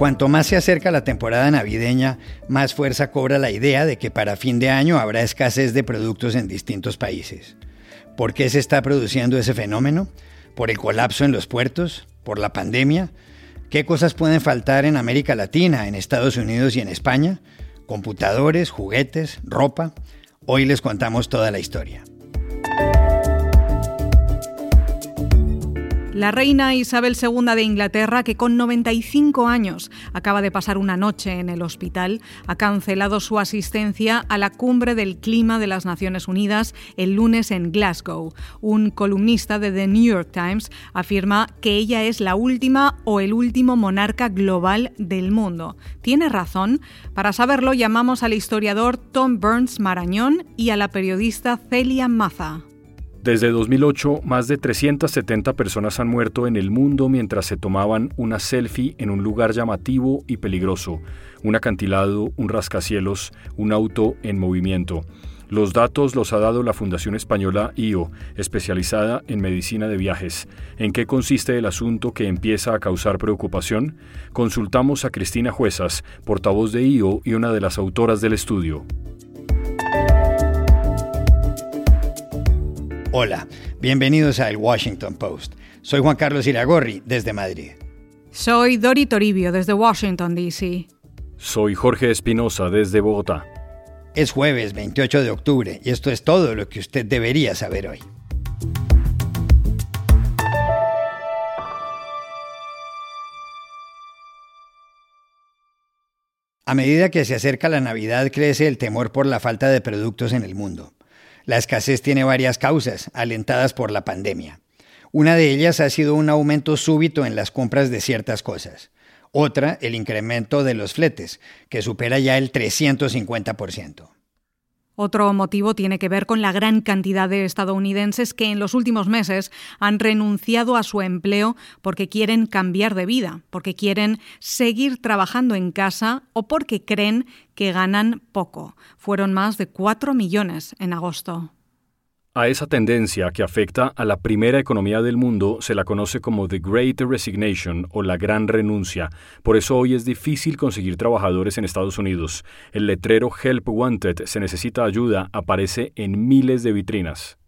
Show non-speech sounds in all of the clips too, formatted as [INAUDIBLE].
Cuanto más se acerca la temporada navideña, más fuerza cobra la idea de que para fin de año habrá escasez de productos en distintos países. ¿Por qué se está produciendo ese fenómeno? ¿Por el colapso en los puertos? ¿Por la pandemia? ¿Qué cosas pueden faltar en América Latina, en Estados Unidos y en España? Computadores, juguetes, ropa. Hoy les contamos toda la historia. La reina Isabel II de Inglaterra, que con 95 años acaba de pasar una noche en el hospital, ha cancelado su asistencia a la cumbre del clima de las Naciones Unidas el lunes en Glasgow. Un columnista de The New York Times afirma que ella es la última o el último monarca global del mundo. ¿Tiene razón? Para saberlo llamamos al historiador Tom Burns Marañón y a la periodista Celia Maza. Desde 2008, más de 370 personas han muerto en el mundo mientras se tomaban una selfie en un lugar llamativo y peligroso, un acantilado, un rascacielos, un auto en movimiento. Los datos los ha dado la Fundación Española IO, especializada en medicina de viajes. ¿En qué consiste el asunto que empieza a causar preocupación? Consultamos a Cristina Juezas, portavoz de IO y una de las autoras del estudio. Hola, bienvenidos a El Washington Post. Soy Juan Carlos Iragorri, desde Madrid. Soy Dori Toribio, desde Washington, D.C. Soy Jorge Espinosa, desde Bogotá. Es jueves 28 de octubre y esto es todo lo que usted debería saber hoy. A medida que se acerca la Navidad crece el temor por la falta de productos en el mundo. La escasez tiene varias causas, alentadas por la pandemia. Una de ellas ha sido un aumento súbito en las compras de ciertas cosas. Otra, el incremento de los fletes, que supera ya el 350%. Otro motivo tiene que ver con la gran cantidad de estadounidenses que en los últimos meses han renunciado a su empleo porque quieren cambiar de vida, porque quieren seguir trabajando en casa o porque creen que ganan poco. Fueron más de 4 millones en agosto. A esa tendencia que afecta a la primera economía del mundo se la conoce como The Great Resignation o la Gran Renuncia. Por eso hoy es difícil conseguir trabajadores en Estados Unidos. El letrero Help Wanted, se necesita ayuda, aparece en miles de vitrinas.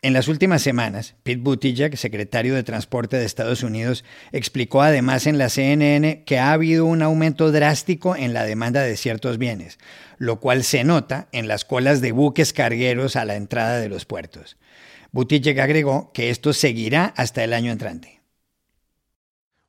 En las últimas semanas, Pete Buttigieg, secretario de Transporte de Estados Unidos, explicó además en la CNN que ha habido un aumento drástico en la demanda de ciertos bienes, lo cual se nota en las colas de buques cargueros a la entrada de los puertos. Buttigieg agregó que esto seguirá hasta el año entrante.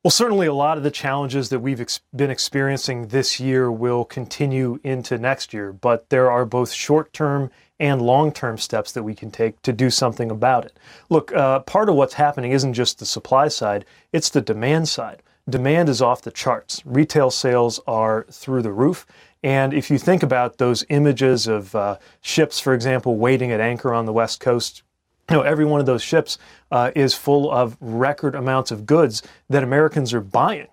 Well, certainly a lot of the challenges that we've ex been experiencing this year will continue into next year, but there are both short-term and long term steps that we can take to do something about it. Look, uh, part of what's happening isn't just the supply side, it's the demand side. Demand is off the charts. Retail sales are through the roof. And if you think about those images of uh, ships, for example, waiting at anchor on the West Coast, you know, every one of those ships uh, is full of record amounts of goods that Americans are buying.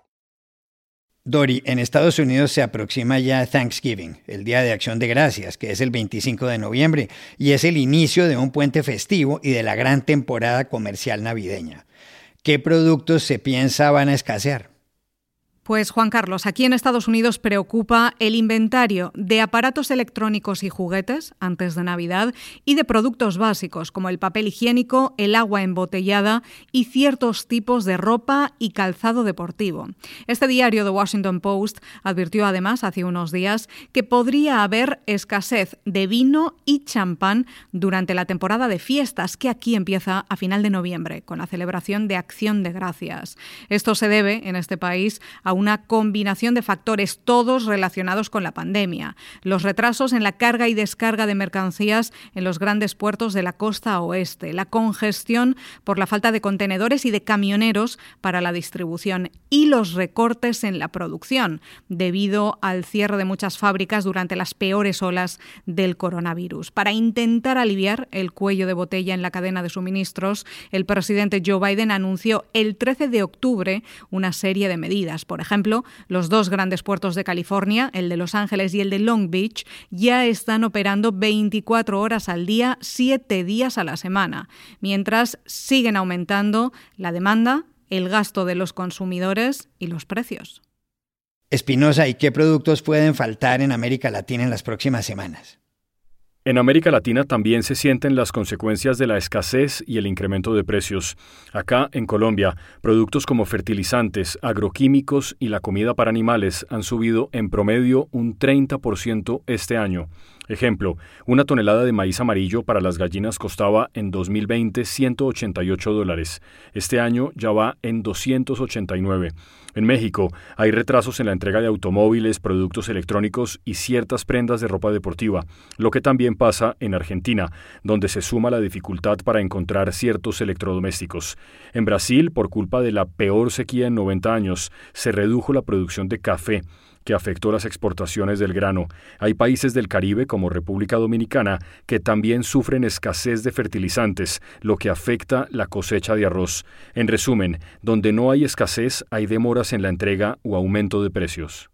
Dori, en Estados Unidos se aproxima ya Thanksgiving, el Día de Acción de Gracias, que es el 25 de noviembre, y es el inicio de un puente festivo y de la gran temporada comercial navideña. ¿Qué productos se piensa van a escasear? Pues Juan Carlos, aquí en Estados Unidos preocupa el inventario de aparatos electrónicos y juguetes antes de Navidad y de productos básicos como el papel higiénico, el agua embotellada y ciertos tipos de ropa y calzado deportivo. Este diario The Washington Post advirtió además hace unos días que podría haber escasez de vino y champán durante la temporada de fiestas que aquí empieza a final de noviembre con la celebración de Acción de Gracias. Esto se debe en este país a una combinación de factores, todos relacionados con la pandemia. Los retrasos en la carga y descarga de mercancías en los grandes puertos de la costa oeste, la congestión por la falta de contenedores y de camioneros para la distribución y los recortes en la producción, debido al cierre de muchas fábricas durante las peores olas del coronavirus. Para intentar aliviar el cuello de botella en la cadena de suministros, el presidente Joe Biden anunció el 13 de octubre una serie de medidas. Por ejemplo, los dos grandes puertos de California, el de Los Ángeles y el de Long Beach, ya están operando 24 horas al día, 7 días a la semana, mientras siguen aumentando la demanda, el gasto de los consumidores y los precios. Espinosa, ¿y qué productos pueden faltar en América Latina en las próximas semanas? En América Latina también se sienten las consecuencias de la escasez y el incremento de precios. Acá, en Colombia, productos como fertilizantes, agroquímicos y la comida para animales han subido en promedio un 30% este año. Ejemplo, una tonelada de maíz amarillo para las gallinas costaba en 2020 188 dólares. Este año ya va en 289. En México hay retrasos en la entrega de automóviles, productos electrónicos y ciertas prendas de ropa deportiva, lo que también pasa en Argentina, donde se suma la dificultad para encontrar ciertos electrodomésticos. En Brasil, por culpa de la peor sequía en 90 años, se redujo la producción de café que afectó las exportaciones del grano. Hay países del Caribe, como República Dominicana, que también sufren escasez de fertilizantes, lo que afecta la cosecha de arroz. En resumen, donde no hay escasez, hay demoras en la entrega o aumento de precios.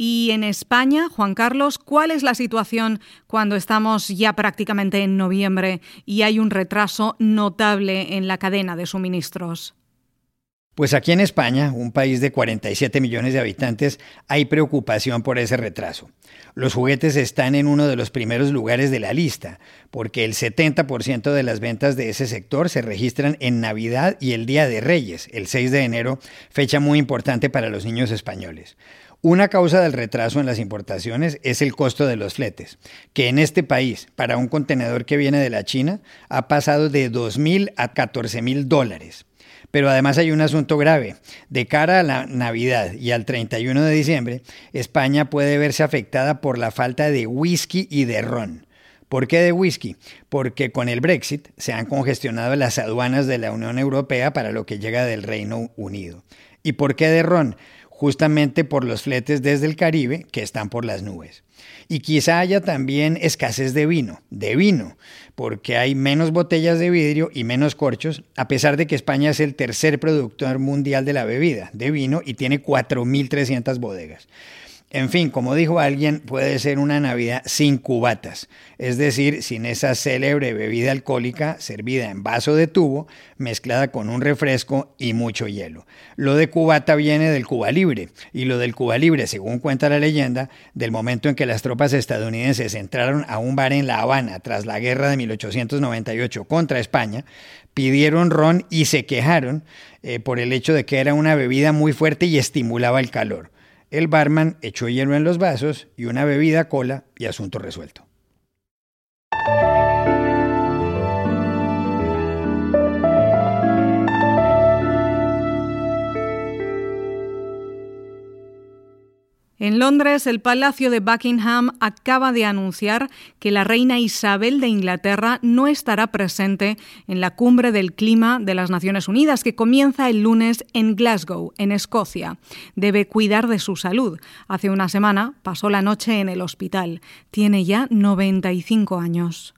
Y en España, Juan Carlos, ¿cuál es la situación cuando estamos ya prácticamente en noviembre y hay un retraso notable en la cadena de suministros? Pues aquí en España, un país de 47 millones de habitantes, hay preocupación por ese retraso. Los juguetes están en uno de los primeros lugares de la lista, porque el 70% de las ventas de ese sector se registran en Navidad y el Día de Reyes, el 6 de enero, fecha muy importante para los niños españoles. Una causa del retraso en las importaciones es el costo de los fletes, que en este país, para un contenedor que viene de la China, ha pasado de 2.000 a 14.000 dólares. Pero además hay un asunto grave. De cara a la Navidad y al 31 de diciembre, España puede verse afectada por la falta de whisky y de ron. ¿Por qué de whisky? Porque con el Brexit se han congestionado las aduanas de la Unión Europea para lo que llega del Reino Unido. ¿Y por qué de ron? Justamente por los fletes desde el Caribe que están por las nubes. Y quizá haya también escasez de vino, de vino, porque hay menos botellas de vidrio y menos corchos, a pesar de que España es el tercer productor mundial de la bebida, de vino, y tiene 4.300 bodegas. En fin, como dijo alguien, puede ser una Navidad sin cubatas, es decir, sin esa célebre bebida alcohólica servida en vaso de tubo, mezclada con un refresco y mucho hielo. Lo de cubata viene del Cuba Libre, y lo del Cuba Libre, según cuenta la leyenda, del momento en que las tropas estadounidenses entraron a un bar en La Habana tras la guerra de 1898 contra España, pidieron ron y se quejaron eh, por el hecho de que era una bebida muy fuerte y estimulaba el calor. El barman echó hielo en los vasos y una bebida cola y asunto resuelto. En Londres, el Palacio de Buckingham acaba de anunciar que la reina Isabel de Inglaterra no estará presente en la cumbre del clima de las Naciones Unidas que comienza el lunes en Glasgow, en Escocia. Debe cuidar de su salud. Hace una semana pasó la noche en el hospital. Tiene ya 95 años.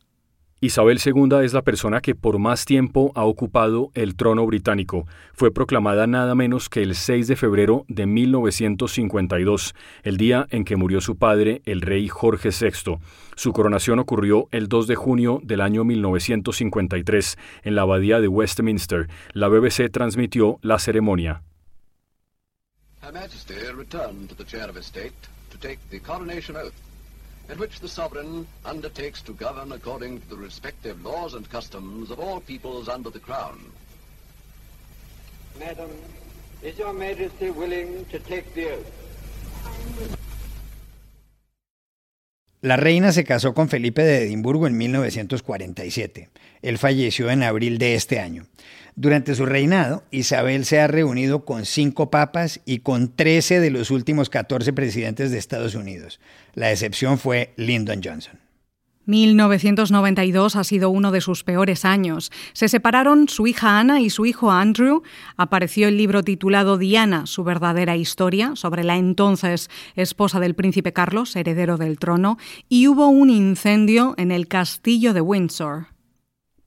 Isabel II es la persona que por más tiempo ha ocupado el trono británico. Fue proclamada nada menos que el 6 de febrero de 1952, el día en que murió su padre, el rey Jorge VI. Su coronación ocurrió el 2 de junio del año 1953 en la abadía de Westminster. La BBC transmitió la ceremonia. In which the sovereign undertakes to govern according to the respective laws and customs of all peoples under the crown. Madam, is your majesty willing to take the oath? La reina se casó con Felipe de Edimburgo en 1947. Él falleció en abril de este año. Durante su reinado, Isabel se ha reunido con cinco papas y con 13 de los últimos 14 presidentes de Estados Unidos. La excepción fue Lyndon Johnson. 1992 ha sido uno de sus peores años. Se separaron su hija Ana y su hijo Andrew. Apareció el libro titulado Diana, su verdadera historia, sobre la entonces esposa del príncipe Carlos, heredero del trono, y hubo un incendio en el castillo de Windsor.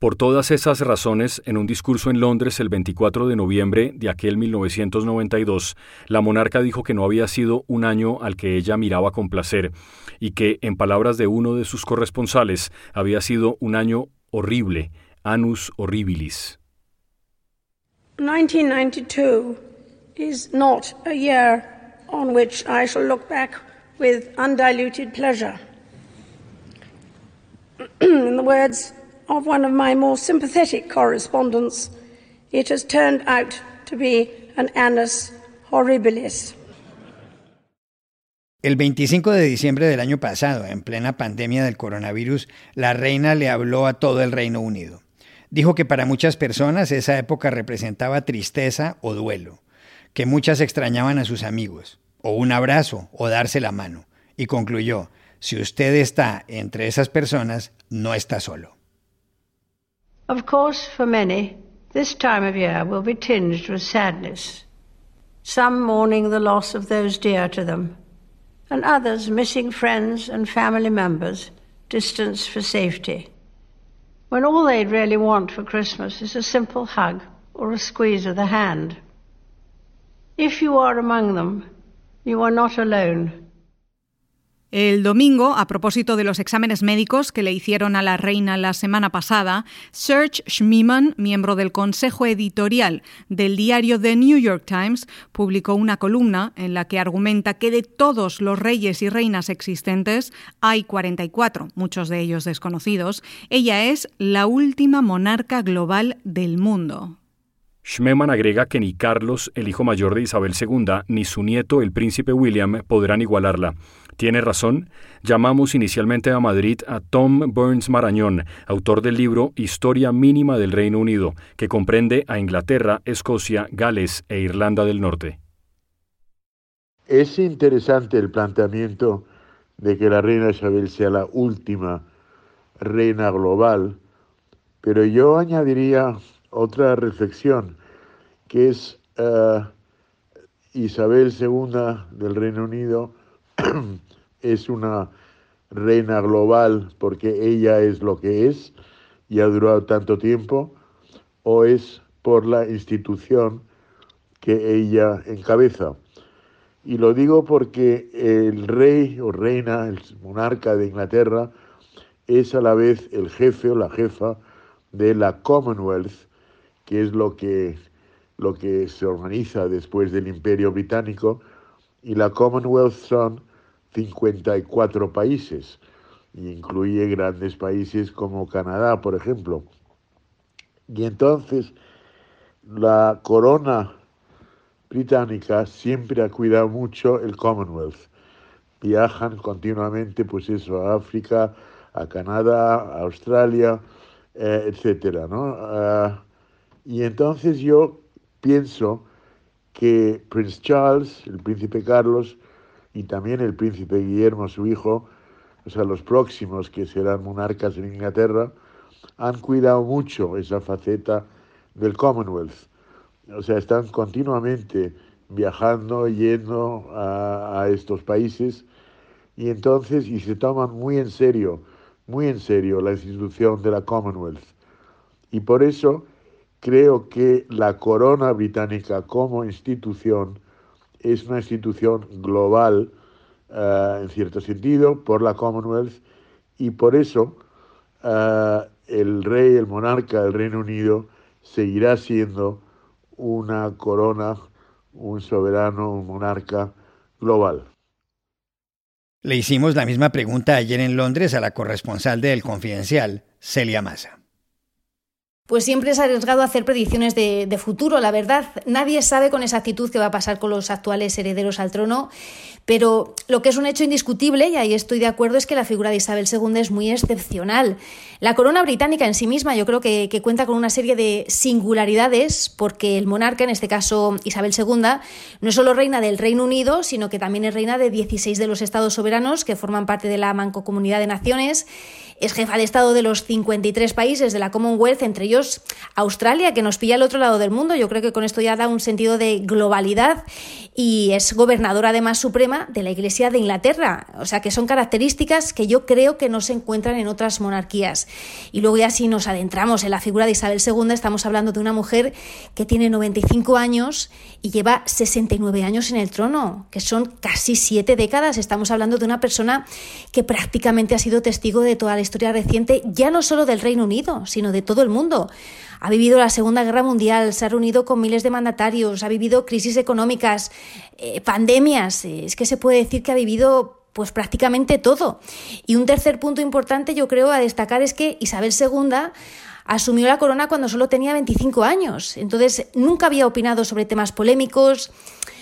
Por todas esas razones, en un discurso en Londres el 24 de noviembre de aquel 1992, la monarca dijo que no había sido un año al que ella miraba con placer y que, en palabras de uno de sus corresponsales, había sido un año horrible, anus horribilis. 1992 is not a year on which I shall look back with undiluted pleasure. [CLEARS THROAT] In the words of one of my more sympathetic correspondents, it has turned out to be an annus horribilis. El 25 de diciembre del año pasado, en plena pandemia del coronavirus, la reina le habló a todo el Reino Unido. Dijo que para muchas personas esa época representaba tristeza o duelo, que muchas extrañaban a sus amigos, o un abrazo, o darse la mano, y concluyó, si usted está entre esas personas, no está solo. Of course, for many, this time of year will be tinged with sadness. Some mourning the loss of those dear to them and others missing friends and family members, distanced for safety. When all they'd really want for Christmas is a simple hug or a squeeze of the hand. If you are among them, you are not alone. El domingo, a propósito de los exámenes médicos que le hicieron a la reina la semana pasada, Serge Schmiemann, miembro del consejo editorial del diario The New York Times, publicó una columna en la que argumenta que de todos los reyes y reinas existentes, hay 44, muchos de ellos desconocidos, ella es la última monarca global del mundo. Schmemann agrega que ni Carlos, el hijo mayor de Isabel II, ni su nieto, el príncipe William, podrán igualarla. Tiene razón. Llamamos inicialmente a Madrid a Tom Burns Marañón, autor del libro Historia Mínima del Reino Unido, que comprende a Inglaterra, Escocia, Gales e Irlanda del Norte. Es interesante el planteamiento de que la reina Isabel sea la última reina global, pero yo añadiría otra reflexión, que es uh, Isabel II del Reino Unido [CLEARS THROAT] es una reina global porque ella es lo que es y ha durado tanto tiempo, o es por la institución que ella encabeza. Y lo digo porque el rey o reina, el monarca de Inglaterra, es a la vez el jefe o la jefa de la Commonwealth, que es lo que, lo que se organiza después del Imperio Británico, y la Commonwealth son 54 países, y incluye grandes países como Canadá, por ejemplo. Y entonces la corona británica siempre ha cuidado mucho el Commonwealth. Viajan continuamente, pues eso, a África, a Canadá, a Australia, eh, etcétera, ¿no? Ah, y entonces yo pienso que Prince Charles, el príncipe Carlos, y también el príncipe Guillermo, su hijo, o sea, los próximos que serán monarcas en Inglaterra, han cuidado mucho esa faceta del Commonwealth. O sea, están continuamente viajando, yendo a, a estos países y entonces, y se toman muy en serio, muy en serio la institución de la Commonwealth. Y por eso creo que la corona británica como institución es una institución global, eh, en cierto sentido, por la Commonwealth, y por eso eh, el rey, el monarca del Reino Unido, seguirá siendo una corona, un soberano, un monarca global. Le hicimos la misma pregunta ayer en Londres a la corresponsal del Confidencial, Celia Massa pues siempre es arriesgado hacer predicciones de, futuro. La verdad, nadie sabe con exactitud qué va a pasar con los actuales herederos al trono, pero lo que es un hecho indiscutible, y ahí estoy de acuerdo, es que la figura de Isabel II es muy excepcional. La corona británica en sí misma yo creo que, que cuenta con una serie de singularidades, porque el monarca, en este caso Isabel II, no es solo reina del Reino Unido, sino que también es reina de 16 de los estados soberanos que forman parte de la Mancomunidad de Naciones es jefa de Estado de los 53 países de la Commonwealth, entre ellos Australia, que nos pilla al otro lado del mundo. Yo creo que con esto ya da un sentido de globalidad y es gobernadora además suprema de la Iglesia de Inglaterra. O sea que son características que yo creo que no se encuentran en otras monarquías. Y luego ya si nos adentramos en la figura de Isabel II, estamos hablando de una mujer que tiene 95 años y lleva 69 años en el trono, que son casi siete décadas. Estamos hablando de una persona que prácticamente ha sido testigo de toda la historia historia reciente, ya no solo del Reino Unido, sino de todo el mundo. Ha vivido la Segunda Guerra Mundial, se ha reunido con miles de mandatarios, ha vivido crisis económicas, eh, pandemias. Eh, es que se puede decir que ha vivido pues prácticamente todo. Y un tercer punto importante yo creo a destacar es que Isabel II asumió la corona cuando solo tenía 25 años. Entonces nunca había opinado sobre temas polémicos,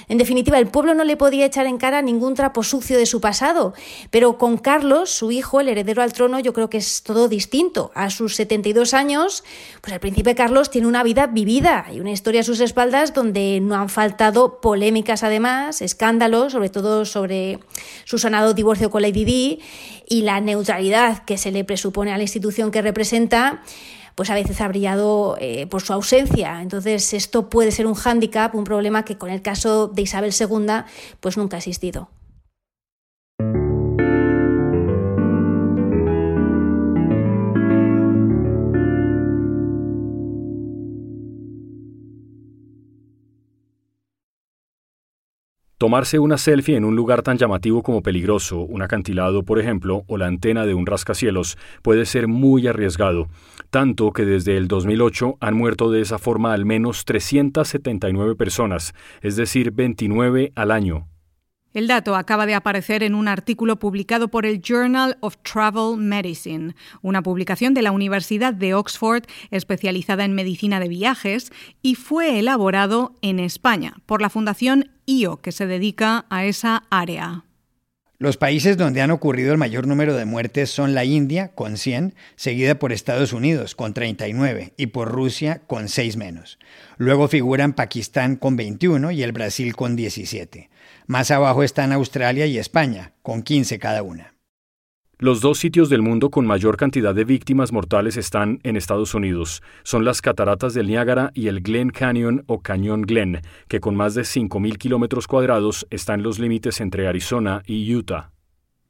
en definitiva, el pueblo no le podía echar en cara ningún trapo sucio de su pasado, pero con Carlos, su hijo, el heredero al trono, yo creo que es todo distinto. A sus 72 años, pues el príncipe Carlos tiene una vida vivida. Y una historia a sus espaldas donde no han faltado polémicas además, escándalos, sobre todo sobre su sanado divorcio con Lady Di y la neutralidad que se le presupone a la institución que representa pues a veces ha brillado eh, por su ausencia. Entonces, esto puede ser un hándicap, un problema que con el caso de Isabel II, pues nunca ha existido. Tomarse una selfie en un lugar tan llamativo como peligroso, un acantilado por ejemplo, o la antena de un rascacielos, puede ser muy arriesgado, tanto que desde el 2008 han muerto de esa forma al menos 379 personas, es decir, 29 al año. El dato acaba de aparecer en un artículo publicado por el Journal of Travel Medicine, una publicación de la Universidad de Oxford especializada en medicina de viajes y fue elaborado en España por la Fundación IO, que se dedica a esa área. Los países donde han ocurrido el mayor número de muertes son la India, con 100, seguida por Estados Unidos, con 39, y por Rusia, con 6 menos. Luego figuran Pakistán, con 21, y el Brasil, con 17. Más abajo están Australia y España, con 15 cada una. Los dos sitios del mundo con mayor cantidad de víctimas mortales están en Estados Unidos. Son las cataratas del Niágara y el Glen Canyon o Cañón Glen, que con más de 5.000 kilómetros cuadrados está en los límites entre Arizona y Utah.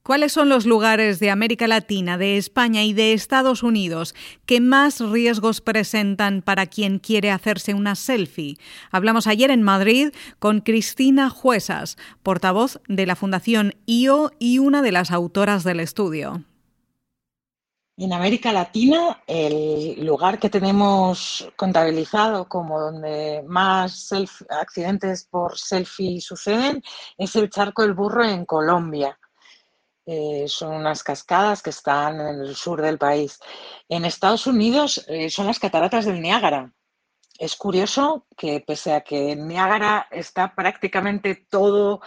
¿Cuáles son los lugares de América Latina, de España y de Estados Unidos que más riesgos presentan para quien quiere hacerse una selfie? Hablamos ayer en Madrid con Cristina Juesas, portavoz de la Fundación IO y una de las autoras del estudio. En América Latina, el lugar que tenemos contabilizado como donde más accidentes por selfie suceden es el Charco del Burro en Colombia. Eh, son unas cascadas que están en el sur del país. En Estados Unidos eh, son las cataratas del Niágara. Es curioso que pese a que en Niágara está prácticamente todo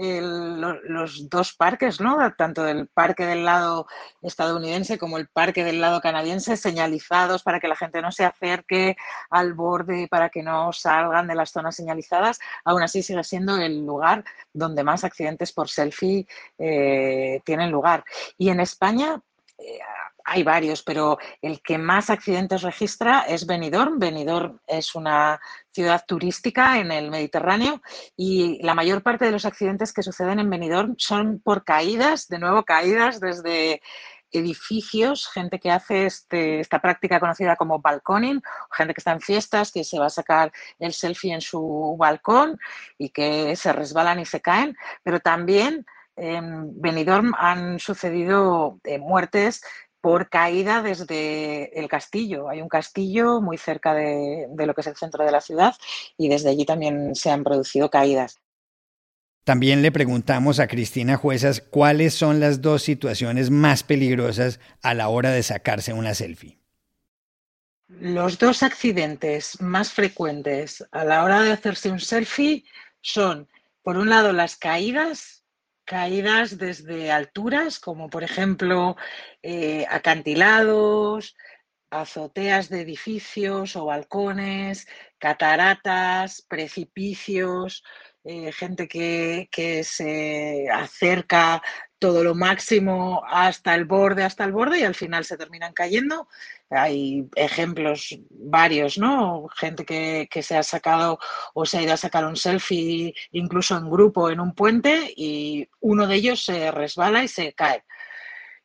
los dos parques, ¿no? tanto del parque del lado estadounidense como el parque del lado canadiense, señalizados para que la gente no se acerque al borde, para que no salgan de las zonas señalizadas, aún así sigue siendo el lugar donde más accidentes por selfie eh, tienen lugar. Y en España, eh, hay varios, pero el que más accidentes registra es Benidorm. Benidorm es una ciudad turística en el Mediterráneo y la mayor parte de los accidentes que suceden en Benidorm son por caídas, de nuevo caídas desde edificios, gente que hace este, esta práctica conocida como balconing, gente que está en fiestas, que se va a sacar el selfie en su balcón y que se resbalan y se caen, pero también en Benidorm han sucedido eh, muertes por caída desde el castillo. Hay un castillo muy cerca de, lo que es el centro de la ciudad y desde allí también se han producido caídas. También le preguntamos a Cristina Juezas cuáles son las dos situaciones más peligrosas a la hora de sacarse una selfie. Los dos accidentes más frecuentes a la hora de hacerse un selfie son, por un lado, las caídas caídas desde alturas, como por ejemplo eh, acantilados, azoteas de edificios o balcones, cataratas, precipicios, eh, gente que, que, se acerca todo lo máximo hasta el borde, hasta el borde y al final se terminan cayendo. Hay ejemplos varios, ¿no? Gente que, que, se ha sacado o se ha ido a sacar un selfie incluso en grupo en un puente y uno de ellos se resbala y se cae.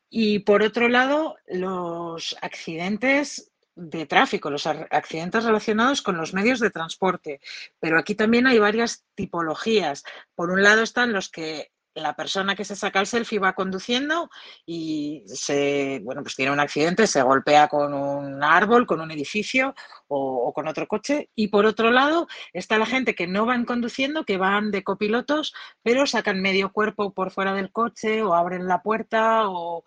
Y por otro lado, los accidentes de tráfico, los accidentes relacionados con los medios de transporte. Pero aquí también hay varias tipologías. Por un lado están los que la persona que se saca el selfie va conduciendo y se, bueno, pues tiene un accidente, se golpea con un árbol, con un edificio o, con otro coche. Y por otro lado está la gente que no van conduciendo, que van de copilotos, pero sacan medio cuerpo por fuera del coche o abren la puerta o,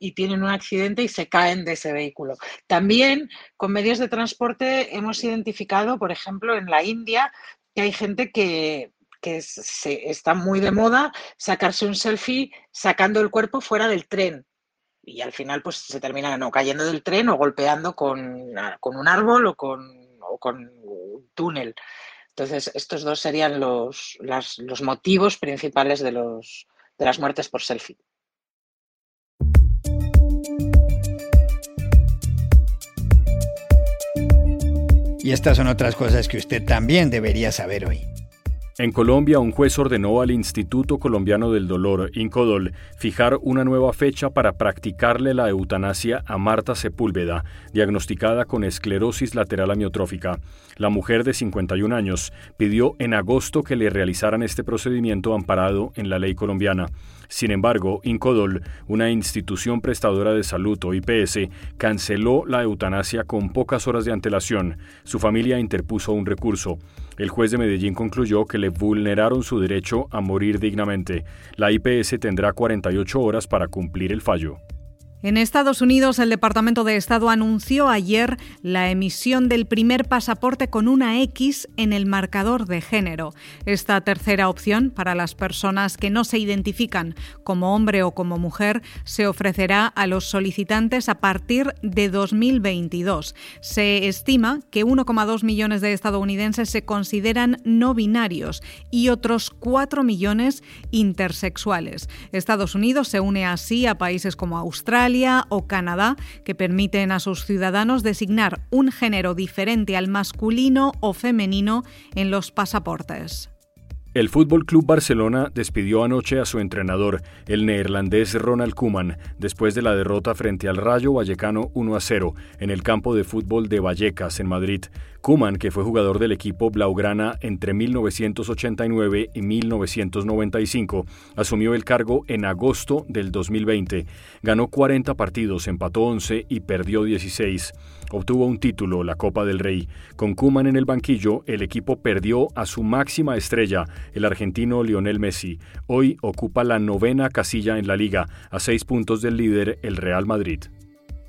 y tienen un accidente y se caen de ese vehículo. También con medios de transporte hemos identificado, por ejemplo, en la India, que hay gente que que se, está muy de moda sacarse un selfie sacando el cuerpo fuera del tren. Y al final pues se termina no cayendo del tren o golpeando con, con un árbol o con, un túnel. Entonces, estos dos serían los, los motivos principales de, los, de las muertes por selfie. Y estas son otras cosas que usted también debería saber hoy. En Colombia, un juez ordenó al Instituto Colombiano del Dolor, INCODOL, fijar una nueva fecha para practicarle la eutanasia a Marta Sepúlveda, diagnosticada con esclerosis lateral amiotrófica. La mujer de 51 años pidió en agosto que le realizaran este procedimiento amparado en la ley colombiana. Sin embargo, Incodol, una institución prestadora de salud o IPS, canceló la eutanasia con pocas horas de antelación. Su familia interpuso un recurso. El juez de Medellín concluyó que le vulneraron su derecho a morir dignamente. La IPS tendrá 48 horas para cumplir el fallo. En Estados Unidos, el Departamento de Estado anunció ayer la emisión del primer pasaporte con una X en el marcador de género. Esta tercera opción, para las personas que no se identifican como hombre o como mujer, se ofrecerá a los solicitantes a partir de 2022. Se estima que 1,2 millones de estadounidenses se consideran no binarios y otros 4 millones intersexuales. Estados Unidos se une así a países como Australia, o Canadá, que permiten a sus ciudadanos designar un género diferente al masculino o femenino en los pasaportes. El Fútbol Club Barcelona despidió anoche a su entrenador, el neerlandés Ronald Koeman, después de la derrota frente al Rayo Vallecano 1 a 0 en el campo de fútbol de Vallecas en Madrid. Koeman, que fue jugador del equipo Blaugrana entre 1989 y 1995, asumió el cargo en agosto del 2020. Ganó 40 partidos, empató 11 y perdió 16 obtuvo un título, la Copa del Rey. Con Kuman en el banquillo, el equipo perdió a su máxima estrella, el argentino Lionel Messi. Hoy ocupa la novena casilla en la liga, a seis puntos del líder, el Real Madrid.